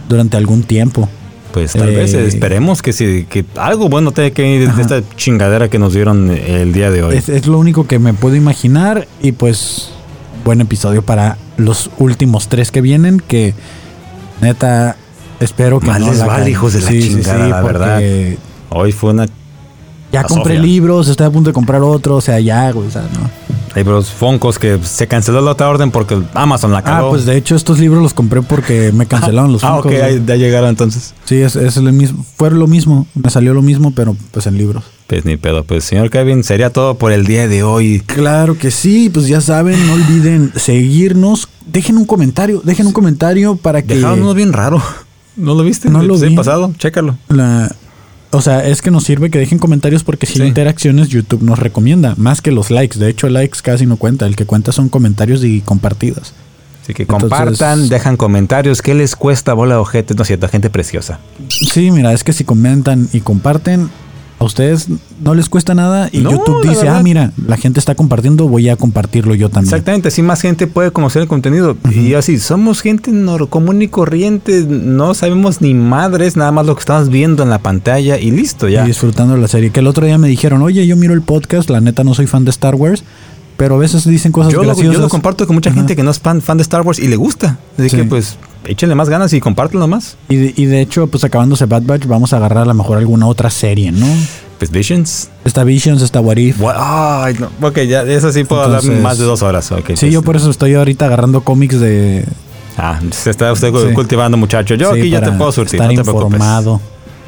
durante algún tiempo.
Pues tal
Eh,
vez esperemos que sí, que algo bueno tenga que ir de esta chingadera que nos dieron el día de hoy.
Es, es lo único que me puedo imaginar y pues buen episodio para los últimos tres que vienen que neta espero que
Más
no
les
la
vale, hijos de la chingada, la verdad. Hoy fue una.
Ya compré
Sofía.
libros, estoy a punto de comprar otro, o sea, ya, güey, o sea, no.
Hay los Foncos que se canceló la otra orden porque Amazon la
Ah,
cagó.
pues de hecho estos libros los compré porque me cancelaron los
Ah,
Funkos,
ok,
güey.
ahí- ya llegaron entonces.
Sí, es, es lo mismo, fue lo mismo, me salió lo mismo, pero pues en libros.
Pues ni pedo. Pues señor Kevin, sería todo por el día de hoy.
Claro que sí, pues ya saben, no olviden seguirnos. Dejen un comentario, dejen un comentario para que
Dejaron uno bien raro. ¿No lo viste?
No lo
episodio
vi.
pasado, chécalo.
la o sea, es que nos sirve que dejen comentarios porque si
Sí.
interacciones YouTube nos recomienda, más que los likes. De hecho, likes casi no cuenta, el que cuenta son comentarios y compartidas.
Así que
Entonces-
compartan, dejan comentarios. ¿Qué les cuesta bola de ojete? No es cierto, gente preciosa.
Sí, mira, es que si comentan y comparten, a ustedes no les cuesta nada y
No,
YouTube dice,
verdad.
ah, mira, la gente está compartiendo, voy a compartirlo yo también.
Exactamente, así más gente puede conocer el contenido. Y así, somos gente común y corriente, no sabemos ni madres, nada más lo que estamos viendo en la pantalla y listo, ya.
Y disfrutando la serie. Que el otro día me dijeron, oye, yo miro el podcast, la neta no soy fan de Star Wars, pero a veces dicen cosas
Yo lo,
graciosas.
yo lo comparto con mucha
Ajá.
gente que no es fan, fan de Star Wars y le gusta. Así
Sí.
que pues échenle más ganas y compártanlo más.
Y de, y de hecho, pues acabándose Bad Batch, vamos a agarrar a lo mejor alguna otra serie, ¿no?
Pues Visions.
Está Visions, está What If.
What- no. Ok, ya, eso sí puedo hablar
Entonces-
más de dos horas.
Sí,
pues-
yo por eso estoy ahorita agarrando cómics de...
Ah, se está usted
Sí.
cultivando, muchacho. Yo
sí,
aquí ya te puedo surtir,
Estar
no te preocupes.
informado.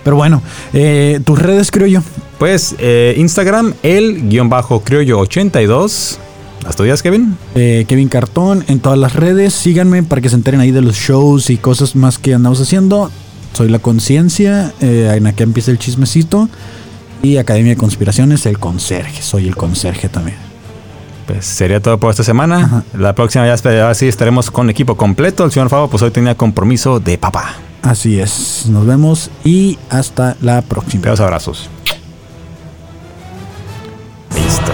Pero bueno, eh, tus redes creo yo.
Pues eh, Instagram, el guion bajo criollo 82. ¿Las tuyas, Kevin?
Eh, Kevin Cartón en todas las redes. Síganme para que se enteren ahí de los shows y cosas más que andamos haciendo. Soy La Conciencia. Eh, en aquí empieza el chismecito. Y Academia de Conspiraciones, el conserje. Soy el conserje también.
Pues sería todo por esta semana. La próxima ya así estaremos con equipo completo. El señor Fabo pues hoy tenía compromiso de papá.
Así es. Nos vemos y hasta la próxima.
Besos abrazos. Listo.